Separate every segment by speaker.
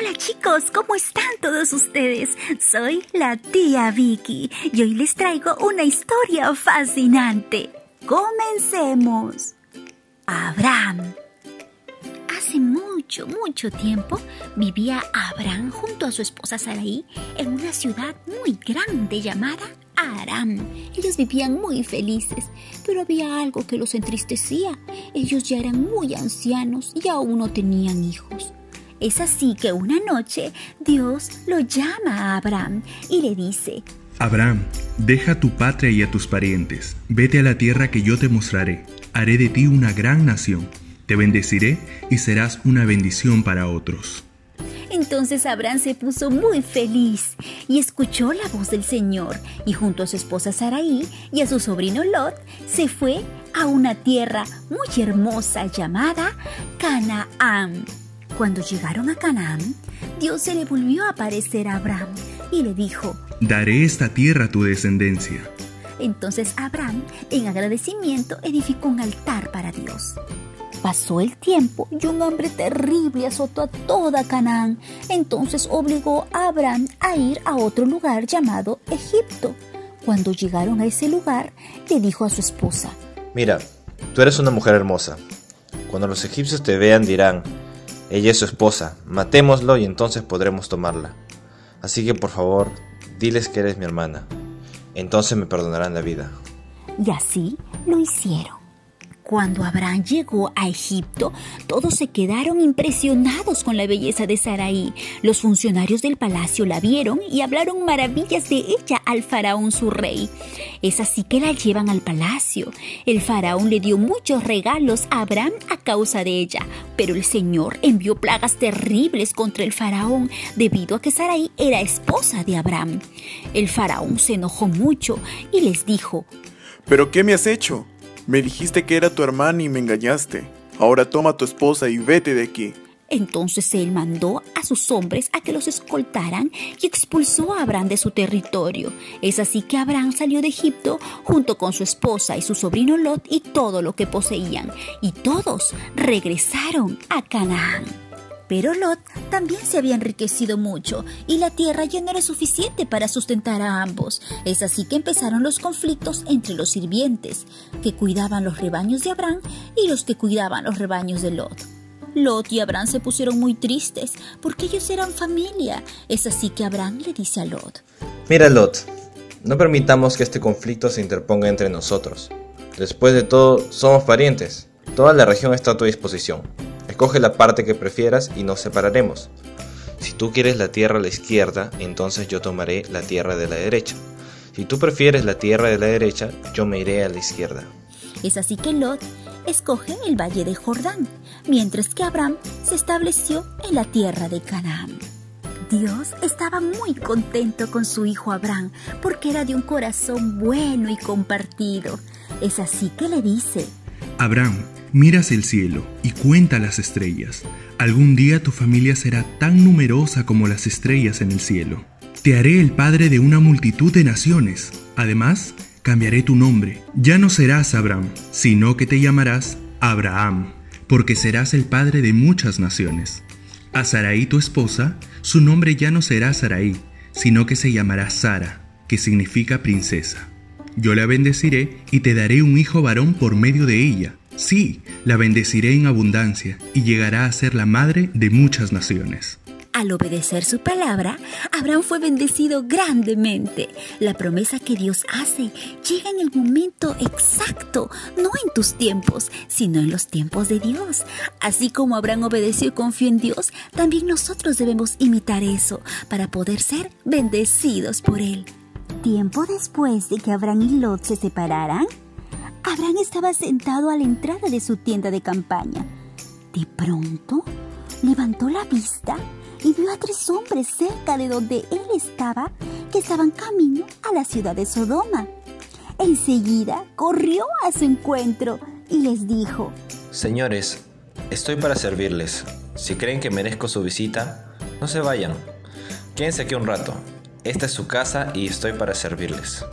Speaker 1: Hola chicos, ¿cómo están todos ustedes? Soy la tía Vicky y hoy les traigo una historia fascinante. Comencemos. Abraham. Hace mucho, mucho tiempo vivía Abraham junto a su esposa Sarai en una ciudad muy grande llamada Aram. Ellos vivían muy felices, pero había algo que los entristecía. Ellos ya eran muy ancianos y aún no tenían hijos. Es así que una noche Dios lo llama a Abraham y le dice,
Speaker 2: Abraham, deja tu patria y a tus parientes, vete a la tierra que yo te mostraré, haré de ti una gran nación, te bendeciré y serás una bendición para otros.
Speaker 1: Entonces Abraham se puso muy feliz y escuchó la voz del Señor y junto a su esposa Sarai y a su sobrino Lot se fue a una tierra muy hermosa llamada Canaán. Cuando llegaron a Canaán, Dios se le volvió a aparecer a Abraham y le dijo,
Speaker 2: Daré esta tierra a tu descendencia.
Speaker 1: Entonces Abraham, en agradecimiento, edificó un altar para Dios. Pasó el tiempo y un hambre terrible azotó a toda Canaán. Entonces obligó a Abraham a ir a otro lugar llamado Egipto. Cuando llegaron a ese lugar, le dijo a su esposa,
Speaker 3: Mira, tú eres una mujer hermosa. Cuando los egipcios te vean dirán, ella es su esposa, matémoslo y entonces podremos tomarla. Así que por favor, diles que eres mi hermana. Entonces me perdonarán la vida.
Speaker 1: Y así lo hicieron. Cuando Abraham llegó a Egipto, todos se quedaron impresionados con la belleza de Sarai. Los funcionarios del palacio la vieron y hablaron maravillas de ella al faraón su rey. Es así que la llevan al palacio. El faraón le dio muchos regalos a Abraham a causa de ella, pero el Señor envió plagas terribles contra el faraón debido a que Sarai era esposa de Abraham. El faraón se enojó mucho y les dijo,
Speaker 4: ¿Pero qué me has hecho? Me dijiste que era tu hermana y me engañaste. Ahora toma a tu esposa y vete de aquí.
Speaker 1: Entonces él mandó a sus hombres a que los escoltaran y expulsó a Abraham de su territorio. Es así que Abraham salió de Egipto junto con su esposa y su sobrino Lot y todo lo que poseían, y todos regresaron a Canaán. Pero Lot también se había enriquecido mucho y la tierra ya no era suficiente para sustentar a ambos. Es así que empezaron los conflictos entre los sirvientes, que cuidaban los rebaños de Abraham, y los que cuidaban los rebaños de Lot. Lot y Abraham se pusieron muy tristes porque ellos eran familia. Es así que Abraham le dice a Lot,
Speaker 3: Mira Lot, no permitamos que este conflicto se interponga entre nosotros. Después de todo, somos parientes. Toda la región está a tu disposición. Escoge la parte que prefieras y nos separaremos. Si tú quieres la tierra a la izquierda, entonces yo tomaré la tierra de la derecha. Si tú prefieres la tierra de la derecha, yo me iré a la izquierda.
Speaker 1: Es así que Lot escoge el valle de Jordán, mientras que Abraham se estableció en la tierra de Canaán. Dios estaba muy contento con su hijo Abraham porque era de un corazón bueno y compartido. Es así que le dice,
Speaker 2: Abraham, miras el cielo y cuenta las estrellas. Algún día tu familia será tan numerosa como las estrellas en el cielo. Te haré el padre de una multitud de naciones. Además, cambiaré tu nombre. Ya no serás Abraham, sino que te llamarás Abraham, porque serás el padre de muchas naciones. A Sarai tu esposa, su nombre ya no será Sarai, sino que se llamará Sara, que significa princesa. Yo la bendeciré y te daré un hijo varón por medio de ella. Sí, la bendeciré en abundancia y llegará a ser la madre de muchas naciones.
Speaker 1: Al obedecer su palabra, Abraham fue bendecido grandemente. La promesa que Dios hace llega en el momento exacto, no en tus tiempos, sino en los tiempos de Dios. Así como Abraham obedeció y confió en Dios, también nosotros debemos imitar eso para poder ser bendecidos por Él. Tiempo después de que Abraham y Lot se separaran, Abraham estaba sentado a la entrada de su tienda de campaña. De pronto, levantó la vista y vio a tres hombres cerca de donde él estaba que estaban camino a la ciudad de Sodoma. Enseguida corrió a su encuentro y les dijo,
Speaker 3: Señores, estoy para servirles. Si creen que merezco su visita, no se vayan. Quédense aquí un rato. Esta es su casa y estoy para servirles.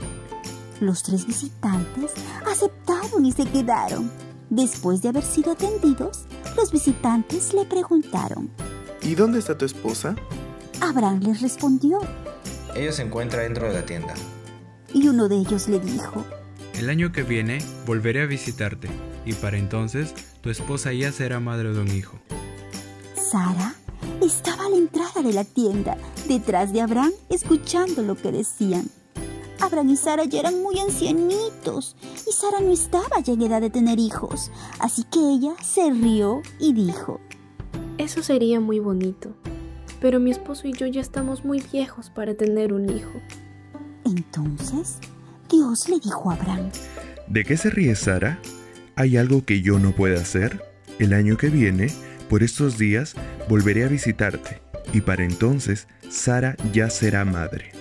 Speaker 1: Los tres visitantes aceptaron y se quedaron. Después de haber sido atendidos, los visitantes le preguntaron,
Speaker 4: ¿Y dónde está tu esposa?
Speaker 1: Abraham les respondió.
Speaker 3: Ella se encuentra dentro de la tienda.
Speaker 1: Y uno de ellos le dijo,
Speaker 2: El año que viene volveré a visitarte, y para entonces tu esposa ya será madre de un hijo.
Speaker 1: Sara estaba a la entrada de la tienda, detrás de Abraham, escuchando lo que decían. Abraham y Sara ya eran muy ancianitos y Sara no estaba ya en edad de tener hijos, así que ella se rió y dijo,
Speaker 5: Eso sería muy bonito, pero mi esposo y yo ya estamos muy viejos para tener un hijo.
Speaker 1: Entonces Dios le dijo a Abraham,
Speaker 2: ¿De qué se ríe Sara? ¿Hay algo que yo no pueda hacer? El año que viene, por estos días, volveré a visitarte, y para entonces Sara ya será madre.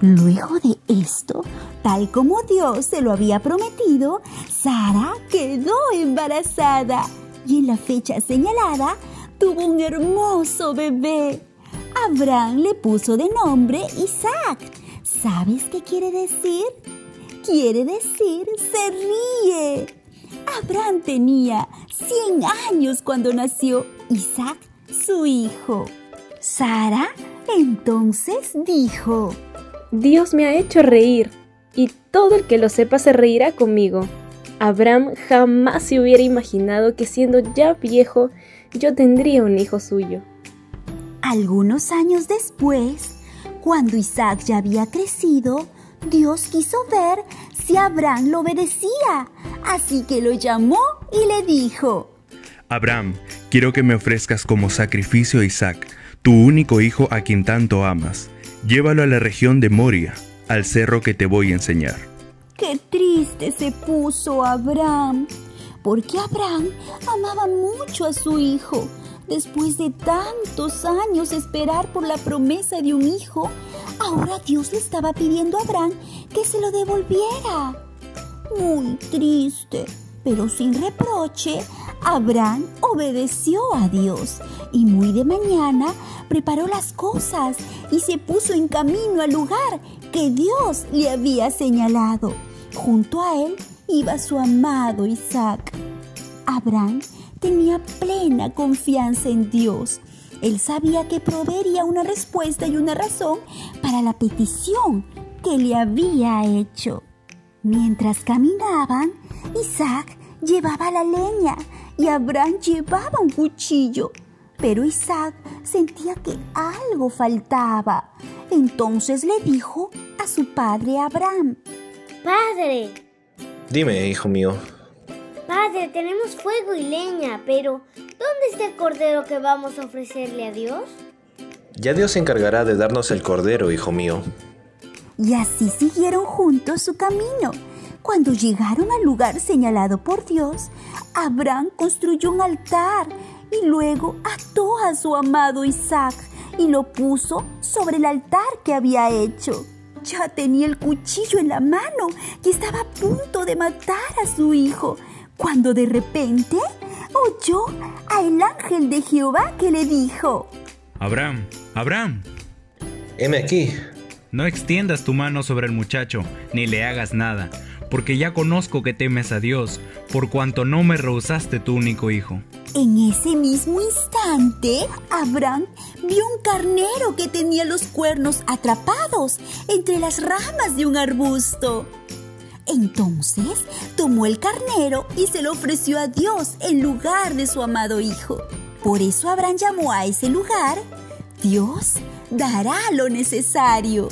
Speaker 1: Luego de esto, tal como Dios se lo había prometido, Sara quedó embarazada y en la fecha señalada tuvo un hermoso bebé. Abraham le puso de nombre Isaac. ¿Sabes qué quiere decir? Quiere decir se ríe. Abraham tenía 100 años cuando nació Isaac, su hijo. Sara entonces dijo,
Speaker 5: Dios me ha hecho reír, y todo el que lo sepa se reirá conmigo. Abraham jamás se hubiera imaginado que siendo ya viejo yo tendría un hijo suyo.
Speaker 1: Algunos años después, cuando Isaac ya había crecido, Dios quiso ver si Abraham lo obedecía, así que lo llamó y le dijo,
Speaker 2: Abraham, quiero que me ofrezcas como sacrificio a Isaac, tu único hijo a quien tanto amas. Llévalo a la región de Moria, al cerro que te voy a enseñar.
Speaker 1: Qué triste se puso Abraham, porque Abraham amaba mucho a su hijo. Después de tantos años esperar por la promesa de un hijo, ahora Dios le estaba pidiendo a Abraham que se lo devolviera. Muy triste, pero sin reproche, Abraham obedeció a Dios y muy de mañana preparó las cosas y se puso en camino al lugar que Dios le había señalado. Junto a él iba su amado Isaac. Abraham tenía plena confianza en Dios. Él sabía que proveería una respuesta y una razón para la petición que le había hecho. Mientras caminaban, Isaac llevaba la leña y Abraham llevaba un cuchillo. Pero Isaac sentía que algo faltaba. Entonces le dijo a su padre Abraham,
Speaker 6: Padre,
Speaker 3: Dime, hijo mío,
Speaker 6: padre, tenemos fuego y leña, pero ¿dónde está el cordero que vamos a ofrecerle a Dios?
Speaker 3: ya Dios se encargará de darnos el cordero, hijo mío.
Speaker 1: Y así siguieron juntos su camino. Cuando llegaron al lugar señalado por Dios, Abraham construyó un altar y luego ató a su amado Isaac y lo puso sobre el altar que había hecho. Ya tenía el cuchillo en la mano y estaba a punto de matar a su hijo, cuando de repente oyó al ángel de Jehová que le dijo,
Speaker 2: Abraham, Abraham,
Speaker 3: Heme aquí.
Speaker 2: no extiendas tu mano sobre el muchacho, ni le hagas nada, porque ya conozco que temes a Dios, por cuanto no me rehusaste tu único hijo.
Speaker 1: En ese mismo instante, Abraham vio un carnero que tenía los cuernos atrapados entre las ramas de un arbusto. Entonces tomó el carnero y se lo ofreció a Dios en lugar de su amado hijo. Por eso Abraham llamó a ese lugar, Dios dará lo necesario.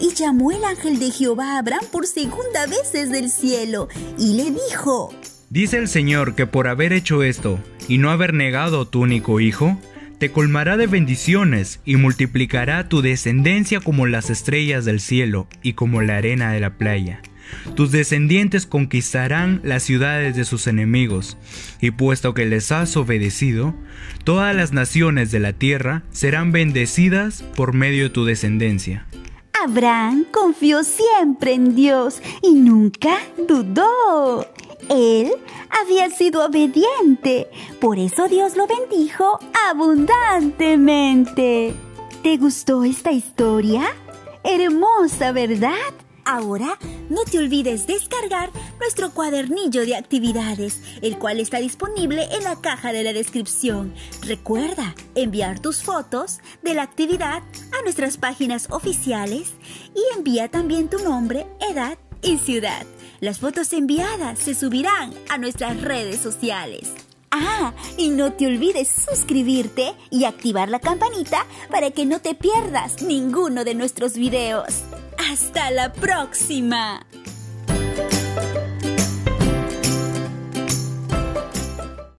Speaker 1: Y llamó el ángel de Jehová a Abraham por segunda vez desde el cielo y le dijo,
Speaker 2: Dice el Señor que por haber hecho esto y no haber negado tu único hijo, te colmará de bendiciones y multiplicará tu descendencia como las estrellas del cielo y como la arena de la playa. Tus descendientes conquistarán las ciudades de sus enemigos, y puesto que les has obedecido, todas las naciones de la tierra serán bendecidas por medio de tu descendencia.
Speaker 1: Abraham confió siempre en Dios y nunca dudó. Él había sido obediente, por eso Dios lo bendijo abundantemente. ¿Te gustó esta historia? Hermosa, ¿verdad? Ahora, no te olvides descargar nuestro cuadernillo de actividades, el cual está disponible en la caja de la descripción. Recuerda enviar tus fotos de la actividad a nuestras páginas oficiales y envía también tu nombre, edad y ciudad. Las fotos enviadas se subirán a nuestras redes sociales. Ah, y no te olvides suscribirte y activar la campanita para que no te pierdas ninguno de nuestros videos. ¡Hasta la próxima!